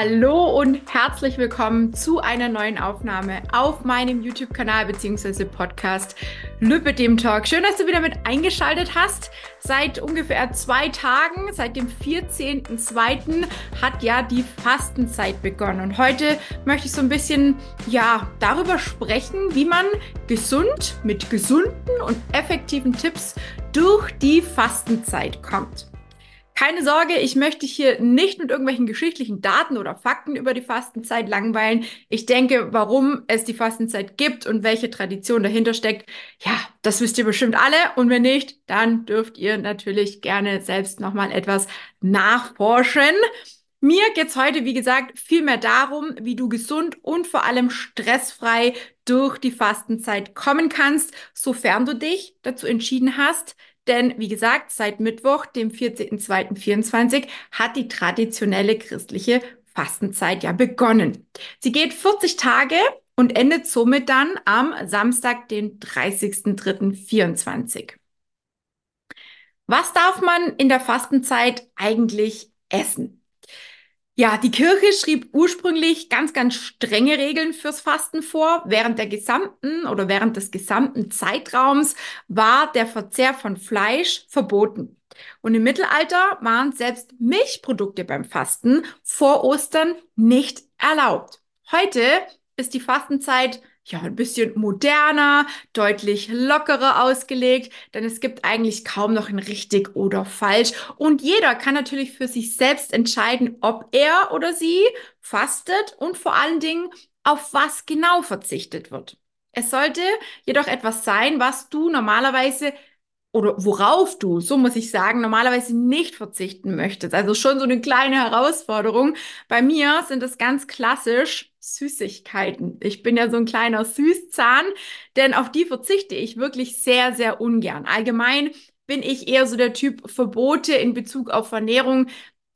Hallo und herzlich willkommen zu einer neuen Aufnahme auf meinem YouTube-Kanal bzw. Podcast Lüppe dem Talk. Schön, dass du wieder mit eingeschaltet hast. Seit ungefähr zwei Tagen, seit dem 14.02. hat ja die Fastenzeit begonnen. Und heute möchte ich so ein bisschen, ja, darüber sprechen, wie man gesund mit gesunden und effektiven Tipps durch die Fastenzeit kommt. Keine Sorge, ich möchte hier nicht mit irgendwelchen geschichtlichen Daten oder Fakten über die Fastenzeit langweilen. Ich denke, warum es die Fastenzeit gibt und welche Tradition dahinter steckt, ja, das wisst ihr bestimmt alle. Und wenn nicht, dann dürft ihr natürlich gerne selbst nochmal etwas nachforschen. Mir geht's heute, wie gesagt, viel mehr darum, wie du gesund und vor allem stressfrei durch die Fastenzeit kommen kannst, sofern du dich dazu entschieden hast, denn wie gesagt, seit Mittwoch, dem 14.02.24, hat die traditionelle christliche Fastenzeit ja begonnen. Sie geht 40 Tage und endet somit dann am Samstag, den 30.03.24. Was darf man in der Fastenzeit eigentlich essen? Ja, die Kirche schrieb ursprünglich ganz, ganz strenge Regeln fürs Fasten vor. Während der gesamten oder während des gesamten Zeitraums war der Verzehr von Fleisch verboten. Und im Mittelalter waren selbst Milchprodukte beim Fasten vor Ostern nicht erlaubt. Heute ist die Fastenzeit ja, ein bisschen moderner, deutlich lockerer ausgelegt, denn es gibt eigentlich kaum noch ein richtig oder falsch. Und jeder kann natürlich für sich selbst entscheiden, ob er oder sie fastet und vor allen Dingen auf was genau verzichtet wird. Es sollte jedoch etwas sein, was du normalerweise oder worauf du, so muss ich sagen, normalerweise nicht verzichten möchtest. Also schon so eine kleine Herausforderung. Bei mir sind es ganz klassisch Süßigkeiten. Ich bin ja so ein kleiner Süßzahn, denn auf die verzichte ich wirklich sehr, sehr ungern. Allgemein bin ich eher so der Typ Verbote in Bezug auf Ernährung.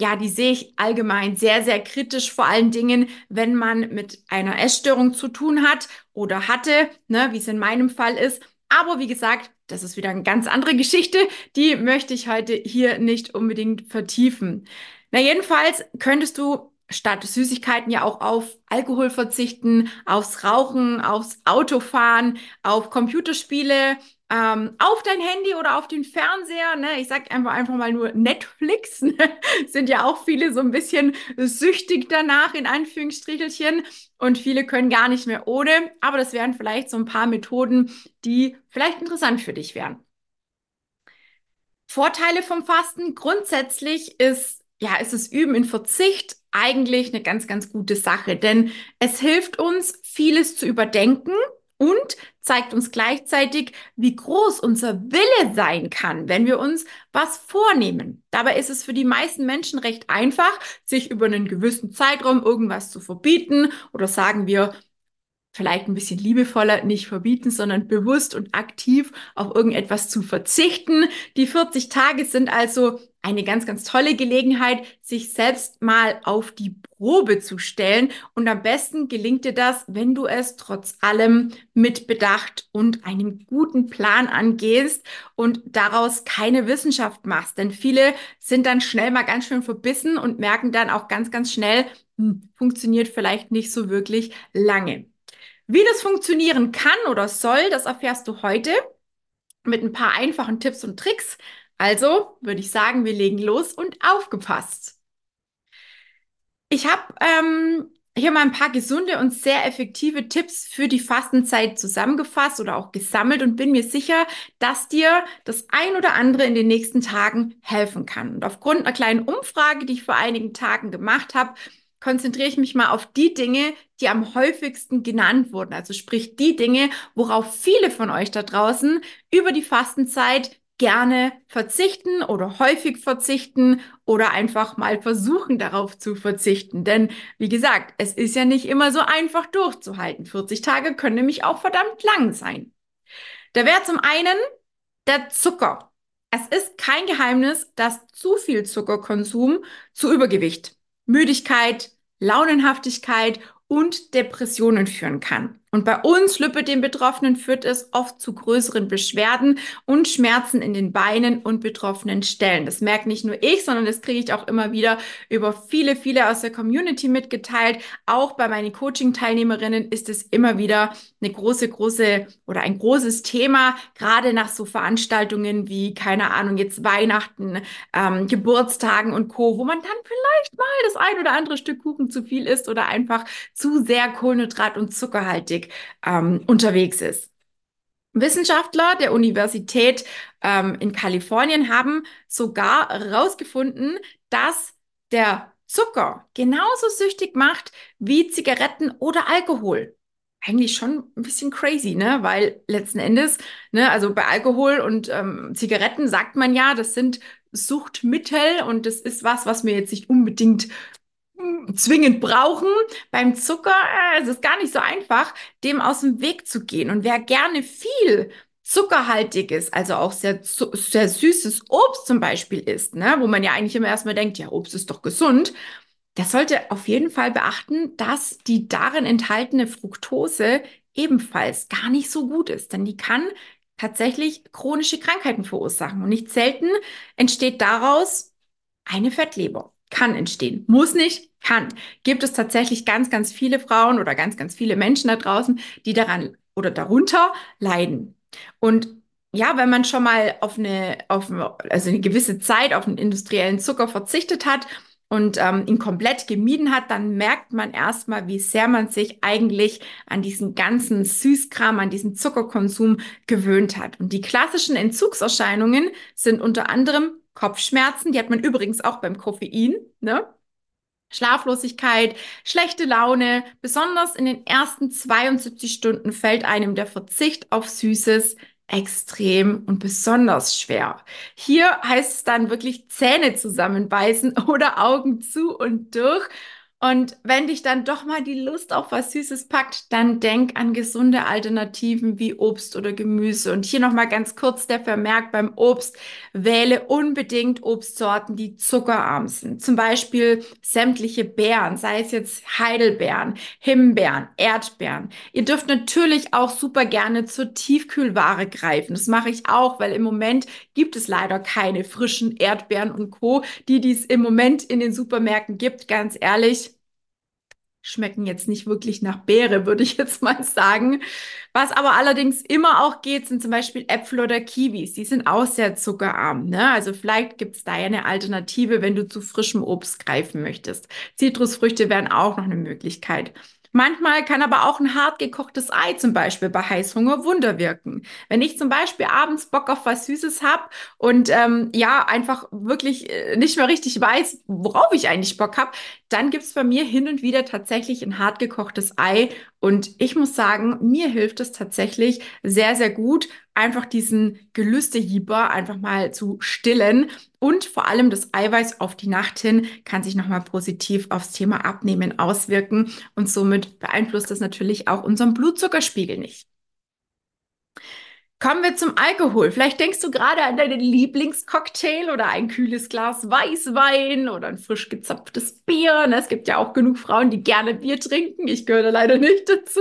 Ja, die sehe ich allgemein sehr, sehr kritisch, vor allen Dingen, wenn man mit einer Essstörung zu tun hat oder hatte, ne, wie es in meinem Fall ist. Aber wie gesagt, das ist wieder eine ganz andere Geschichte. Die möchte ich heute hier nicht unbedingt vertiefen. Na, jedenfalls könntest du statt Süßigkeiten ja auch auf Alkohol verzichten, aufs Rauchen, aufs Autofahren, auf Computerspiele, ähm, auf dein Handy oder auf den Fernseher. Ne? Ich sag einfach einfach mal nur Netflix. Ne? Sind ja auch viele so ein bisschen süchtig danach, in Anführungsstrichelchen. Und viele können gar nicht mehr ohne. Aber das wären vielleicht so ein paar Methoden, die vielleicht interessant für dich wären. Vorteile vom Fasten grundsätzlich ist, ja, ist es Üben in Verzicht eigentlich eine ganz, ganz gute Sache, denn es hilft uns, vieles zu überdenken und zeigt uns gleichzeitig, wie groß unser Wille sein kann, wenn wir uns was vornehmen. Dabei ist es für die meisten Menschen recht einfach, sich über einen gewissen Zeitraum irgendwas zu verbieten oder sagen wir, vielleicht ein bisschen liebevoller, nicht verbieten, sondern bewusst und aktiv auf irgendetwas zu verzichten. Die 40 Tage sind also eine ganz, ganz tolle Gelegenheit, sich selbst mal auf die Probe zu stellen. Und am besten gelingt dir das, wenn du es trotz allem mit Bedacht und einem guten Plan angehst und daraus keine Wissenschaft machst. Denn viele sind dann schnell mal ganz schön verbissen und merken dann auch ganz, ganz schnell, hm, funktioniert vielleicht nicht so wirklich lange. Wie das funktionieren kann oder soll, das erfährst du heute mit ein paar einfachen Tipps und Tricks. Also würde ich sagen, wir legen los und aufgepasst. Ich habe ähm, hier mal ein paar gesunde und sehr effektive Tipps für die Fastenzeit zusammengefasst oder auch gesammelt und bin mir sicher, dass dir das ein oder andere in den nächsten Tagen helfen kann. Und aufgrund einer kleinen Umfrage, die ich vor einigen Tagen gemacht habe, konzentriere ich mich mal auf die Dinge, die am häufigsten genannt wurden. Also sprich die Dinge, worauf viele von euch da draußen über die Fastenzeit gerne verzichten oder häufig verzichten oder einfach mal versuchen darauf zu verzichten. Denn wie gesagt, es ist ja nicht immer so einfach durchzuhalten. 40 Tage können nämlich auch verdammt lang sein. Da wäre zum einen der Zucker. Es ist kein Geheimnis, dass zu viel Zuckerkonsum zu Übergewicht Müdigkeit, Launenhaftigkeit und Depressionen führen kann. Und bei uns Lipödem-Betroffenen führt es oft zu größeren Beschwerden und Schmerzen in den Beinen und betroffenen Stellen. Das merkt nicht nur ich, sondern das kriege ich auch immer wieder über viele, viele aus der Community mitgeteilt. Auch bei meinen Coaching-Teilnehmerinnen ist es immer wieder eine große, große oder ein großes Thema, gerade nach so Veranstaltungen wie, keine Ahnung, jetzt Weihnachten, ähm, Geburtstagen und Co., wo man dann vielleicht mal das ein oder andere Stück Kuchen zu viel isst oder einfach zu sehr Kohlenhydrat- und zuckerhaltig ähm, unterwegs ist. Wissenschaftler der Universität ähm, in Kalifornien haben sogar herausgefunden, dass der Zucker genauso süchtig macht wie Zigaretten oder Alkohol. Eigentlich schon ein bisschen crazy, ne? Weil letzten Endes, ne, also bei Alkohol und ähm, Zigaretten sagt man ja, das sind Suchtmittel und das ist was, was mir jetzt nicht unbedingt zwingend brauchen. Beim Zucker äh, ist es gar nicht so einfach, dem aus dem Weg zu gehen. Und wer gerne viel zuckerhaltiges, also auch sehr, sehr süßes Obst zum Beispiel isst, ne, wo man ja eigentlich immer erstmal denkt, ja, Obst ist doch gesund, der sollte auf jeden Fall beachten, dass die darin enthaltene Fructose ebenfalls gar nicht so gut ist, denn die kann tatsächlich chronische Krankheiten verursachen. Und nicht selten entsteht daraus eine Fettleber. Kann entstehen. Muss nicht, kann. Gibt es tatsächlich ganz, ganz viele Frauen oder ganz, ganz viele Menschen da draußen, die daran oder darunter leiden. Und ja, wenn man schon mal auf eine, auf, also eine gewisse Zeit auf einen industriellen Zucker verzichtet hat und ähm, ihn komplett gemieden hat, dann merkt man erstmal, wie sehr man sich eigentlich an diesen ganzen Süßkram, an diesen Zuckerkonsum gewöhnt hat. Und die klassischen Entzugserscheinungen sind unter anderem Kopfschmerzen, die hat man übrigens auch beim Koffein, ne? Schlaflosigkeit, schlechte Laune, besonders in den ersten 72 Stunden fällt einem der Verzicht auf Süßes extrem und besonders schwer. Hier heißt es dann wirklich Zähne zusammenbeißen oder Augen zu und durch und wenn dich dann doch mal die Lust auf was Süßes packt, dann denk an gesunde Alternativen wie Obst oder Gemüse. Und hier nochmal ganz kurz der Vermerk beim Obst. Wähle unbedingt Obstsorten, die zuckerarm sind. Zum Beispiel sämtliche Beeren, sei es jetzt Heidelbeeren, Himbeeren, Erdbeeren. Ihr dürft natürlich auch super gerne zur Tiefkühlware greifen. Das mache ich auch, weil im Moment gibt es leider keine frischen Erdbeeren und Co., die dies im Moment in den Supermärkten gibt. Ganz ehrlich, schmecken jetzt nicht wirklich nach Beere, würde ich jetzt mal sagen. Was aber allerdings immer auch geht, sind zum Beispiel Äpfel oder Kiwis. Die sind auch sehr zuckerarm. Ne? Also vielleicht gibt es da ja eine Alternative, wenn du zu frischem Obst greifen möchtest. Zitrusfrüchte wären auch noch eine Möglichkeit. Manchmal kann aber auch ein hart gekochtes Ei zum Beispiel bei Heißhunger Wunder wirken. Wenn ich zum Beispiel abends Bock auf was Süßes habe und ähm, ja, einfach wirklich äh, nicht mehr richtig weiß, worauf ich eigentlich Bock habe, dann gibt's bei mir hin und wieder tatsächlich ein hart gekochtes Ei. Und ich muss sagen, mir hilft es tatsächlich sehr, sehr gut, einfach diesen Gelüstehieber einfach mal zu stillen. Und vor allem das Eiweiß auf die Nacht hin kann sich nochmal positiv aufs Thema Abnehmen auswirken. Und somit beeinflusst das natürlich auch unseren Blutzuckerspiegel nicht. Kommen wir zum Alkohol. Vielleicht denkst du gerade an deinen Lieblingscocktail oder ein kühles Glas Weißwein oder ein frisch gezapftes Bier. Ne, es gibt ja auch genug Frauen, die gerne Bier trinken. Ich gehöre leider nicht dazu.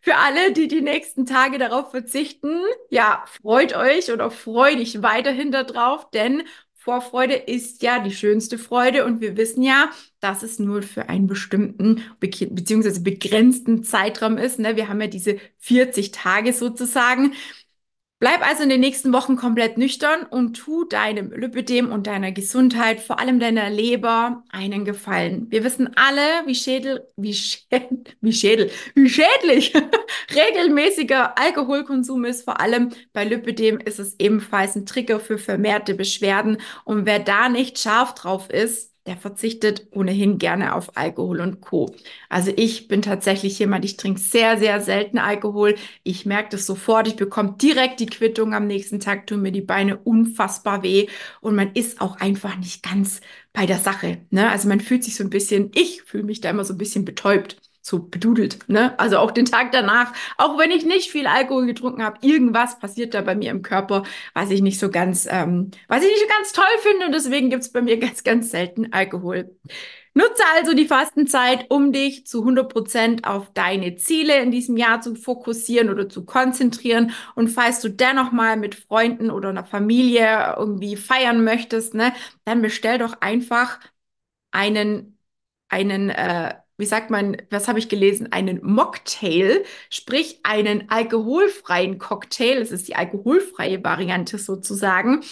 Für alle, die die nächsten Tage darauf verzichten, ja, freut euch oder freu dich weiterhin darauf, denn Vorfreude ist ja die schönste Freude und wir wissen ja, dass es nur für einen bestimmten be beziehungsweise begrenzten Zeitraum ist. Ne? Wir haben ja diese 40 Tage sozusagen. Bleib also in den nächsten Wochen komplett nüchtern und tu deinem Lipödem und deiner Gesundheit, vor allem deiner Leber, einen Gefallen. Wir wissen alle, wie Schädel, wie Schädel, wie Schädel, wie schädlich regelmäßiger Alkoholkonsum ist. Vor allem bei Lipödem ist es ebenfalls ein Trigger für vermehrte Beschwerden. Und wer da nicht scharf drauf ist, der verzichtet ohnehin gerne auf Alkohol und Co. Also ich bin tatsächlich jemand, ich trinke sehr, sehr selten Alkohol. Ich merke das sofort. Ich bekomme direkt die Quittung am nächsten Tag, tun mir die Beine unfassbar weh und man ist auch einfach nicht ganz bei der Sache. Ne? Also man fühlt sich so ein bisschen, ich fühle mich da immer so ein bisschen betäubt so bedudelt. Ne? Also auch den Tag danach, auch wenn ich nicht viel Alkohol getrunken habe, irgendwas passiert da bei mir im Körper, was ich nicht so ganz, ähm, was ich nicht so ganz toll finde und deswegen gibt es bei mir ganz, ganz selten Alkohol. Nutze also die Fastenzeit, um dich zu 100 Prozent auf deine Ziele in diesem Jahr zu fokussieren oder zu konzentrieren. Und falls du dennoch mal mit Freunden oder einer Familie irgendwie feiern möchtest, ne, dann bestell doch einfach einen, einen, äh, wie sagt man, was habe ich gelesen? Einen Mocktail, sprich einen alkoholfreien Cocktail. Es ist die alkoholfreie Variante sozusagen.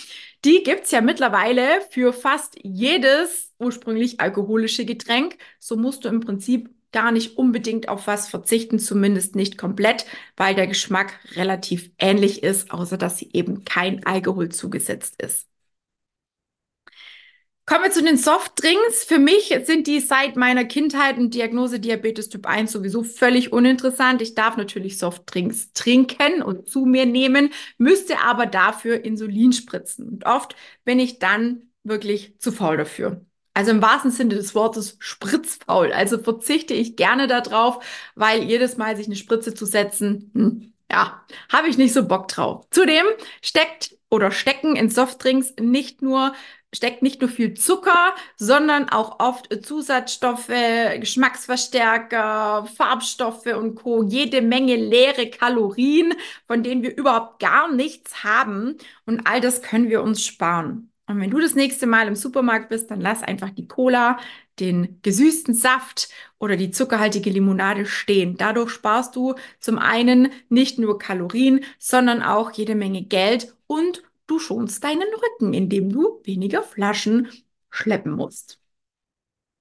Die gibt's ja mittlerweile für fast jedes ursprünglich alkoholische Getränk. So musst du im Prinzip gar nicht unbedingt auf was verzichten, zumindest nicht komplett, weil der Geschmack relativ ähnlich ist, außer dass sie eben kein Alkohol zugesetzt ist. Kommen wir zu den Softdrinks. Für mich sind die seit meiner Kindheit und Diagnose Diabetes Typ 1 sowieso völlig uninteressant. Ich darf natürlich Softdrinks trinken und zu mir nehmen, müsste aber dafür Insulin spritzen. Und oft bin ich dann wirklich zu faul dafür. Also im wahrsten Sinne des Wortes spritzfaul. Also verzichte ich gerne darauf, weil jedes Mal sich eine Spritze zu setzen, hm, ja, habe ich nicht so Bock drauf. Zudem steckt oder stecken in Softdrinks nicht nur steckt nicht nur viel Zucker, sondern auch oft Zusatzstoffe, Geschmacksverstärker, Farbstoffe und Co. Jede Menge leere Kalorien, von denen wir überhaupt gar nichts haben. Und all das können wir uns sparen. Und wenn du das nächste Mal im Supermarkt bist, dann lass einfach die Cola, den gesüßten Saft oder die zuckerhaltige Limonade stehen. Dadurch sparst du zum einen nicht nur Kalorien, sondern auch jede Menge Geld und du schonst deinen Rücken, indem du weniger Flaschen schleppen musst.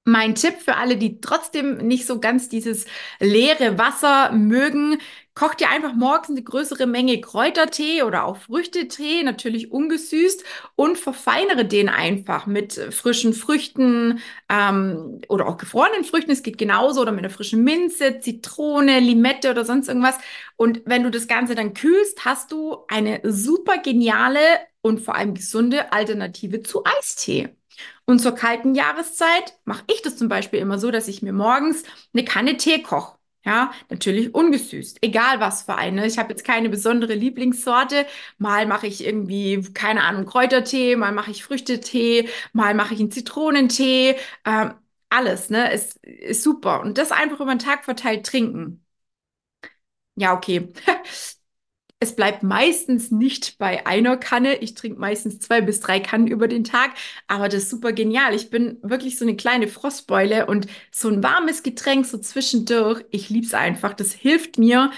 Mein Tipp für alle, die trotzdem nicht so ganz dieses leere Wasser mögen, koch dir einfach morgens eine größere Menge Kräutertee oder auch Früchtetee, natürlich ungesüßt und verfeinere den einfach mit frischen Früchten ähm, oder auch gefrorenen Früchten. Es geht genauso oder mit einer frischen Minze, Zitrone, Limette oder sonst irgendwas. Und wenn du das Ganze dann kühlst, hast du eine super geniale und vor allem gesunde Alternative zu Eistee. Und zur kalten Jahreszeit mache ich das zum Beispiel immer so, dass ich mir morgens eine Kanne Tee koche. Ja, natürlich ungesüßt, egal was für eine. Ich habe jetzt keine besondere Lieblingssorte. Mal mache ich irgendwie, keine Ahnung, Kräutertee, mal mache ich Früchtetee, mal mache ich einen Zitronentee. Ähm, alles, ne? Ist, ist super. Und das einfach über den Tag verteilt trinken. Ja, okay. Es bleibt meistens nicht bei einer Kanne. Ich trinke meistens zwei bis drei Kannen über den Tag. Aber das ist super genial. Ich bin wirklich so eine kleine Frostbeule und so ein warmes Getränk so zwischendurch. Ich liebe es einfach. Das hilft mir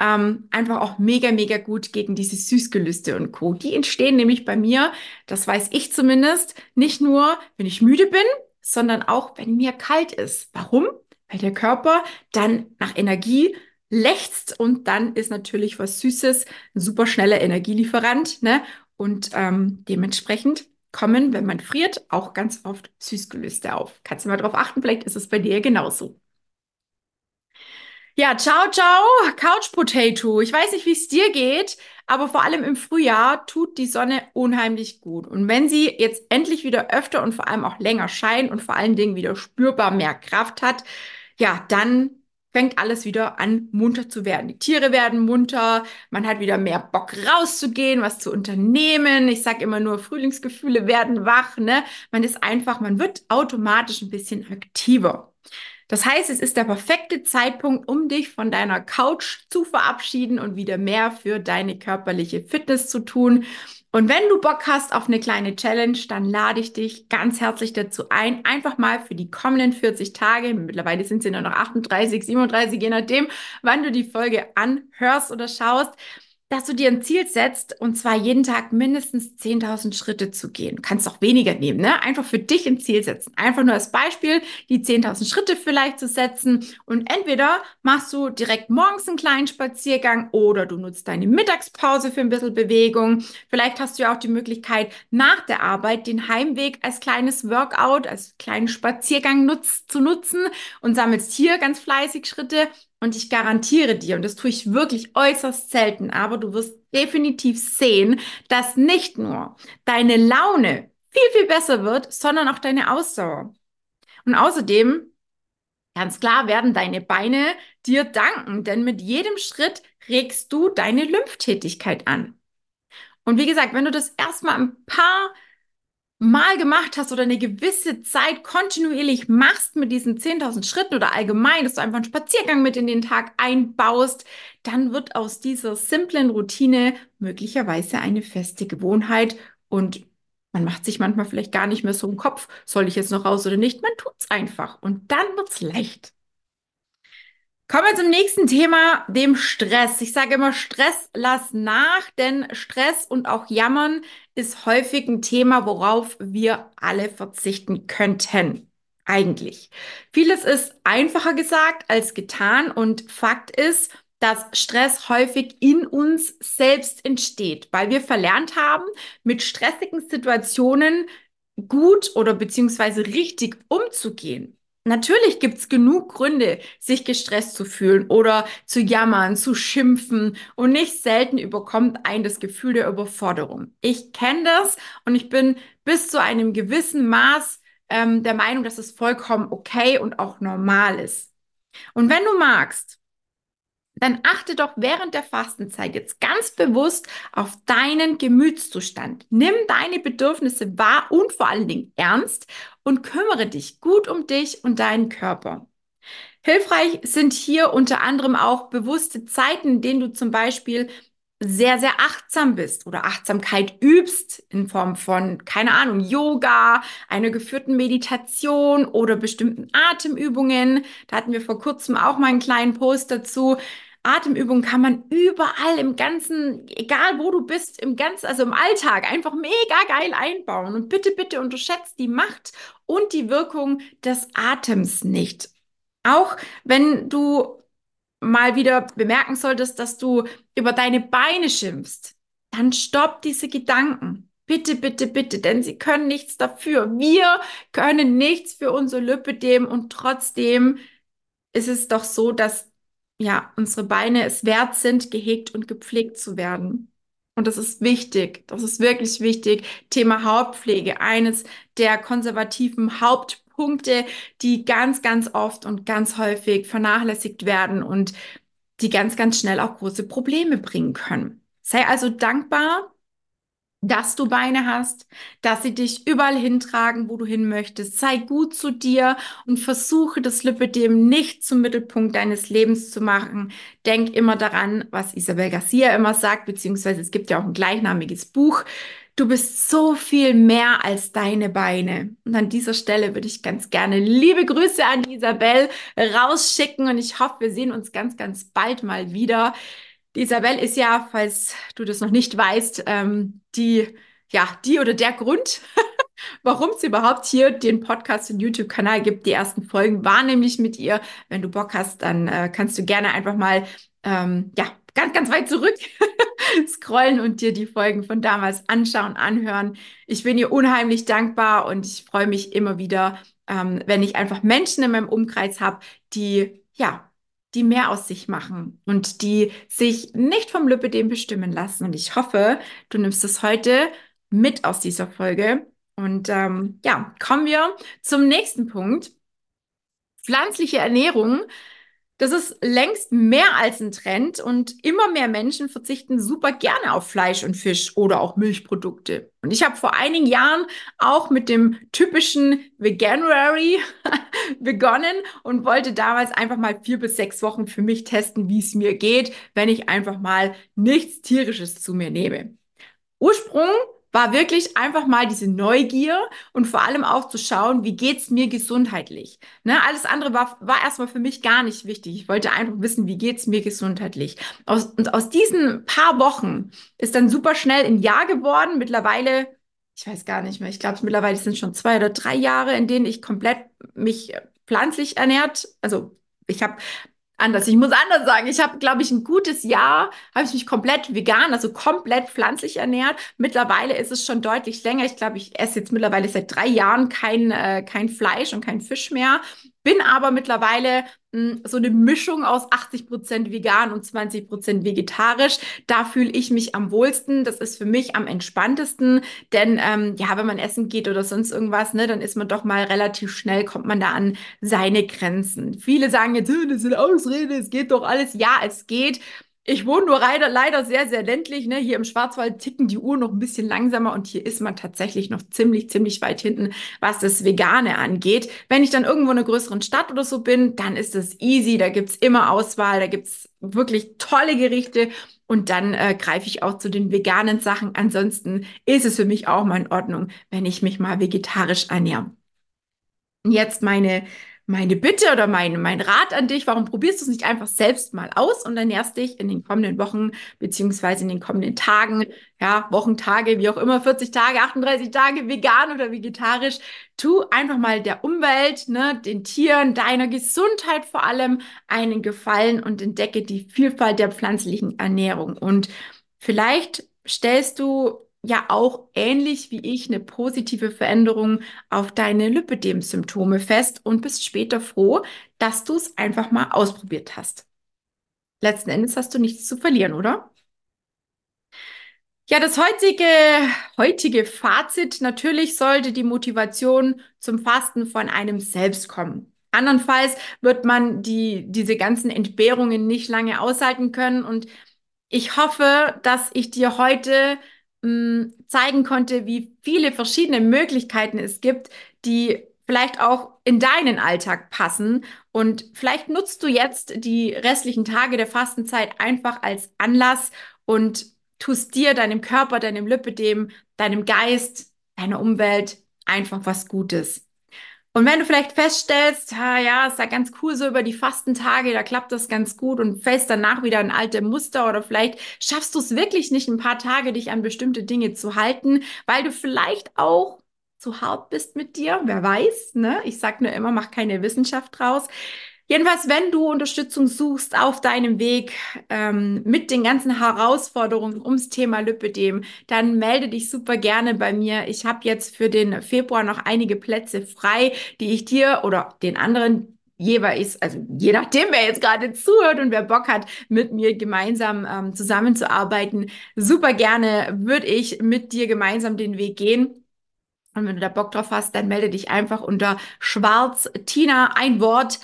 ähm, einfach auch mega, mega gut gegen diese Süßgelüste und Co. Die entstehen nämlich bei mir, das weiß ich zumindest, nicht nur, wenn ich müde bin, sondern auch, wenn mir kalt ist. Warum? Weil der Körper dann nach Energie lechzt und dann ist natürlich was Süßes ein super schneller Energielieferant, ne? Und ähm, dementsprechend kommen, wenn man friert, auch ganz oft Süßgelüste auf. Kannst du mal drauf achten, vielleicht ist es bei dir genauso. Ja, ciao, ciao, Couch Potato. Ich weiß nicht, wie es dir geht, aber vor allem im Frühjahr tut die Sonne unheimlich gut. Und wenn sie jetzt endlich wieder öfter und vor allem auch länger scheint und vor allen Dingen wieder spürbar mehr Kraft hat, ja, dann fängt alles wieder an, munter zu werden. Die Tiere werden munter, man hat wieder mehr Bock rauszugehen, was zu unternehmen. Ich sage immer nur, Frühlingsgefühle werden wach. Ne? Man ist einfach, man wird automatisch ein bisschen aktiver. Das heißt, es ist der perfekte Zeitpunkt, um dich von deiner Couch zu verabschieden und wieder mehr für deine körperliche Fitness zu tun. Und wenn du Bock hast auf eine kleine Challenge, dann lade ich dich ganz herzlich dazu ein, einfach mal für die kommenden 40 Tage, mittlerweile sind sie nur noch 38, 37, je nachdem, wann du die Folge anhörst oder schaust, dass du dir ein Ziel setzt und zwar jeden Tag mindestens 10.000 Schritte zu gehen. Du kannst auch weniger nehmen, ne? Einfach für dich ein Ziel setzen. Einfach nur als Beispiel, die 10.000 Schritte vielleicht zu setzen und entweder machst du direkt morgens einen kleinen Spaziergang oder du nutzt deine Mittagspause für ein bisschen Bewegung. Vielleicht hast du ja auch die Möglichkeit, nach der Arbeit den Heimweg als kleines Workout, als kleinen Spaziergang nutz zu nutzen und sammelst hier ganz fleißig Schritte und ich garantiere dir, und das tue ich wirklich äußerst selten, aber du wirst definitiv sehen, dass nicht nur deine Laune viel, viel besser wird, sondern auch deine Ausdauer. Und außerdem, ganz klar, werden deine Beine dir danken, denn mit jedem Schritt regst du deine Lymphtätigkeit an. Und wie gesagt, wenn du das erstmal ein paar mal gemacht hast oder eine gewisse Zeit kontinuierlich machst mit diesen 10.000 Schritten oder allgemein, dass du einfach einen Spaziergang mit in den Tag einbaust, dann wird aus dieser simplen Routine möglicherweise eine feste Gewohnheit und man macht sich manchmal vielleicht gar nicht mehr so im Kopf, soll ich jetzt noch raus oder nicht? Man tut es einfach und dann wird es leicht. Kommen wir zum nächsten Thema, dem Stress. Ich sage immer, Stress lass nach, denn Stress und auch Jammern ist häufig ein Thema, worauf wir alle verzichten könnten. Eigentlich. Vieles ist einfacher gesagt als getan und Fakt ist, dass Stress häufig in uns selbst entsteht, weil wir verlernt haben, mit stressigen Situationen gut oder beziehungsweise richtig umzugehen. Natürlich gibt es genug Gründe, sich gestresst zu fühlen oder zu jammern, zu schimpfen und nicht selten überkommt ein das Gefühl der Überforderung. Ich kenne das und ich bin bis zu einem gewissen Maß ähm, der Meinung, dass es vollkommen okay und auch normal ist. Und wenn du magst, dann achte doch während der Fastenzeit jetzt ganz bewusst auf deinen Gemütszustand. Nimm deine Bedürfnisse wahr und vor allen Dingen ernst und kümmere dich gut um dich und deinen Körper. Hilfreich sind hier unter anderem auch bewusste Zeiten, in denen du zum Beispiel sehr, sehr achtsam bist oder Achtsamkeit übst in Form von, keine Ahnung, Yoga, einer geführten Meditation oder bestimmten Atemübungen. Da hatten wir vor kurzem auch mal einen kleinen Post dazu. Atemübungen kann man überall im ganzen, egal wo du bist, im ganzen, also im Alltag einfach mega geil einbauen. Und bitte, bitte unterschätzt die Macht und die Wirkung des Atems nicht. Auch wenn du mal wieder bemerken solltest, dass du über deine Beine schimpfst, dann stopp diese Gedanken. Bitte, bitte, bitte, denn sie können nichts dafür. Wir können nichts für unser Lipödem und trotzdem ist es doch so, dass ja, unsere Beine es wert sind, gehegt und gepflegt zu werden. Und das ist wichtig. Das ist wirklich wichtig. Thema Hautpflege. Eines der konservativen Hauptpunkte, die ganz, ganz oft und ganz häufig vernachlässigt werden und die ganz, ganz schnell auch große Probleme bringen können. Sei also dankbar dass du Beine hast, dass sie dich überall hintragen, wo du hin möchtest. Sei gut zu dir und versuche das Lipidem nicht zum Mittelpunkt deines Lebens zu machen. Denk immer daran, was Isabel Garcia immer sagt, beziehungsweise es gibt ja auch ein gleichnamiges Buch. Du bist so viel mehr als deine Beine. Und an dieser Stelle würde ich ganz gerne liebe Grüße an Isabel rausschicken und ich hoffe, wir sehen uns ganz, ganz bald mal wieder. Die Isabel ist ja, falls du das noch nicht weißt, ähm, die, ja, die oder der Grund, warum es überhaupt hier den Podcast und YouTube-Kanal gibt. Die ersten Folgen waren nämlich mit ihr. Wenn du Bock hast, dann äh, kannst du gerne einfach mal, ähm, ja, ganz, ganz weit zurück scrollen und dir die Folgen von damals anschauen, anhören. Ich bin ihr unheimlich dankbar und ich freue mich immer wieder, ähm, wenn ich einfach Menschen in meinem Umkreis habe, die, ja, die mehr aus sich machen und die sich nicht vom Lipidem bestimmen lassen. Und ich hoffe, du nimmst es heute mit aus dieser Folge. Und ähm, ja, kommen wir zum nächsten Punkt. Pflanzliche Ernährung das ist längst mehr als ein Trend und immer mehr Menschen verzichten super gerne auf Fleisch und Fisch oder auch Milchprodukte. Und ich habe vor einigen Jahren auch mit dem typischen Veganuary begonnen und wollte damals einfach mal vier bis sechs Wochen für mich testen, wie es mir geht, wenn ich einfach mal nichts Tierisches zu mir nehme. Ursprung war wirklich einfach mal diese Neugier und vor allem auch zu schauen, wie geht's mir gesundheitlich. Ne, alles andere war, war erstmal für mich gar nicht wichtig. Ich wollte einfach wissen, wie geht's mir gesundheitlich. Aus, und aus diesen paar Wochen ist dann super schnell ein Jahr geworden. Mittlerweile, ich weiß gar nicht mehr, ich glaube, mittlerweile sind schon zwei oder drei Jahre, in denen ich komplett mich pflanzlich ernährt, also ich habe anders. Ich muss anders sagen. Ich habe, glaube ich, ein gutes Jahr, habe ich mich komplett vegan, also komplett pflanzlich ernährt. Mittlerweile ist es schon deutlich länger. Ich glaube, ich esse jetzt mittlerweile seit drei Jahren kein, äh, kein Fleisch und kein Fisch mehr. Bin aber mittlerweile mh, hm, so eine Mischung aus 80 Prozent vegan und 20 Prozent vegetarisch. Da fühle ich mich am wohlsten. Das ist für mich am entspanntesten. Denn ähm, ja, wenn man essen geht oder sonst irgendwas, ne, dann ist man doch mal relativ schnell, kommt man da an seine Grenzen. Viele sagen jetzt, das sind Ausreden, es geht doch alles. Ja, es geht. Ich wohne nur leider, leider sehr, sehr ländlich. Ne? Hier im Schwarzwald ticken die Uhren noch ein bisschen langsamer und hier ist man tatsächlich noch ziemlich, ziemlich weit hinten, was das Vegane angeht. Wenn ich dann irgendwo in einer größeren Stadt oder so bin, dann ist es easy. Da gibt's immer Auswahl, da gibt's wirklich tolle Gerichte und dann äh, greife ich auch zu den veganen Sachen. Ansonsten ist es für mich auch mal in Ordnung, wenn ich mich mal vegetarisch ernähre. Jetzt meine meine Bitte oder mein, mein Rat an dich, warum probierst du es nicht einfach selbst mal aus und ernährst dich in den kommenden Wochen beziehungsweise in den kommenden Tagen, ja, Wochen, Tage, wie auch immer, 40 Tage, 38 Tage vegan oder vegetarisch. Tu einfach mal der Umwelt, ne, den Tieren, deiner Gesundheit vor allem einen Gefallen und entdecke die Vielfalt der pflanzlichen Ernährung. Und vielleicht stellst du ja auch ähnlich wie ich eine positive Veränderung auf deine Lipödem-Symptome fest und bist später froh, dass du es einfach mal ausprobiert hast. Letzten Endes hast du nichts zu verlieren, oder? Ja, das heutige, heutige Fazit, natürlich sollte die Motivation zum Fasten von einem selbst kommen. Andernfalls wird man die, diese ganzen Entbehrungen nicht lange aushalten können und ich hoffe, dass ich dir heute zeigen konnte, wie viele verschiedene Möglichkeiten es gibt, die vielleicht auch in deinen Alltag passen. Und vielleicht nutzt du jetzt die restlichen Tage der Fastenzeit einfach als Anlass und tust dir, deinem Körper, deinem Lipidem, deinem Geist, deiner Umwelt einfach was Gutes. Und wenn du vielleicht feststellst, ja, ist ja ganz cool so über die Fastentage, da klappt das ganz gut und fällst danach wieder in alte Muster oder vielleicht schaffst du es wirklich nicht ein paar Tage, dich an bestimmte Dinge zu halten, weil du vielleicht auch zu hart bist mit dir, wer weiß, ne? Ich sag nur immer, mach keine Wissenschaft draus. Jedenfalls, wenn du Unterstützung suchst auf deinem Weg ähm, mit den ganzen Herausforderungen ums Thema Lipödem, dann melde dich super gerne bei mir. Ich habe jetzt für den Februar noch einige Plätze frei, die ich dir oder den anderen jeweils, also je nachdem, wer jetzt gerade zuhört und wer Bock hat, mit mir gemeinsam ähm, zusammenzuarbeiten, super gerne würde ich mit dir gemeinsam den Weg gehen. Und wenn du da Bock drauf hast, dann melde dich einfach unter schwarz Tina ein Wort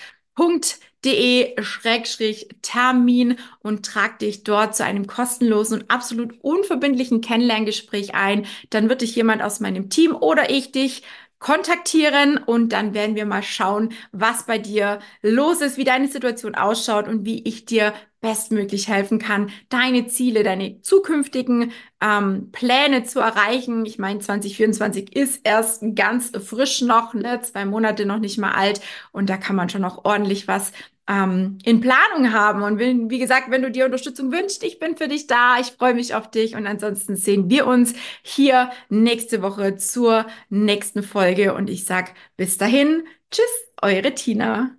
www.de-termin und trag dich dort zu einem kostenlosen und absolut unverbindlichen Kennenlerngespräch ein. Dann wird dich jemand aus meinem Team oder ich dich kontaktieren und dann werden wir mal schauen, was bei dir los ist, wie deine Situation ausschaut und wie ich dir bestmöglich helfen kann, deine Ziele, deine zukünftigen ähm, Pläne zu erreichen. Ich meine, 2024 ist erst ganz frisch noch, ne? zwei Monate noch nicht mal alt und da kann man schon noch ordentlich was ähm, in Planung haben. Und wenn, wie gesagt, wenn du dir Unterstützung wünschst, ich bin für dich da. Ich freue mich auf dich. Und ansonsten sehen wir uns hier nächste Woche zur nächsten Folge. Und ich sag bis dahin, tschüss, eure Tina.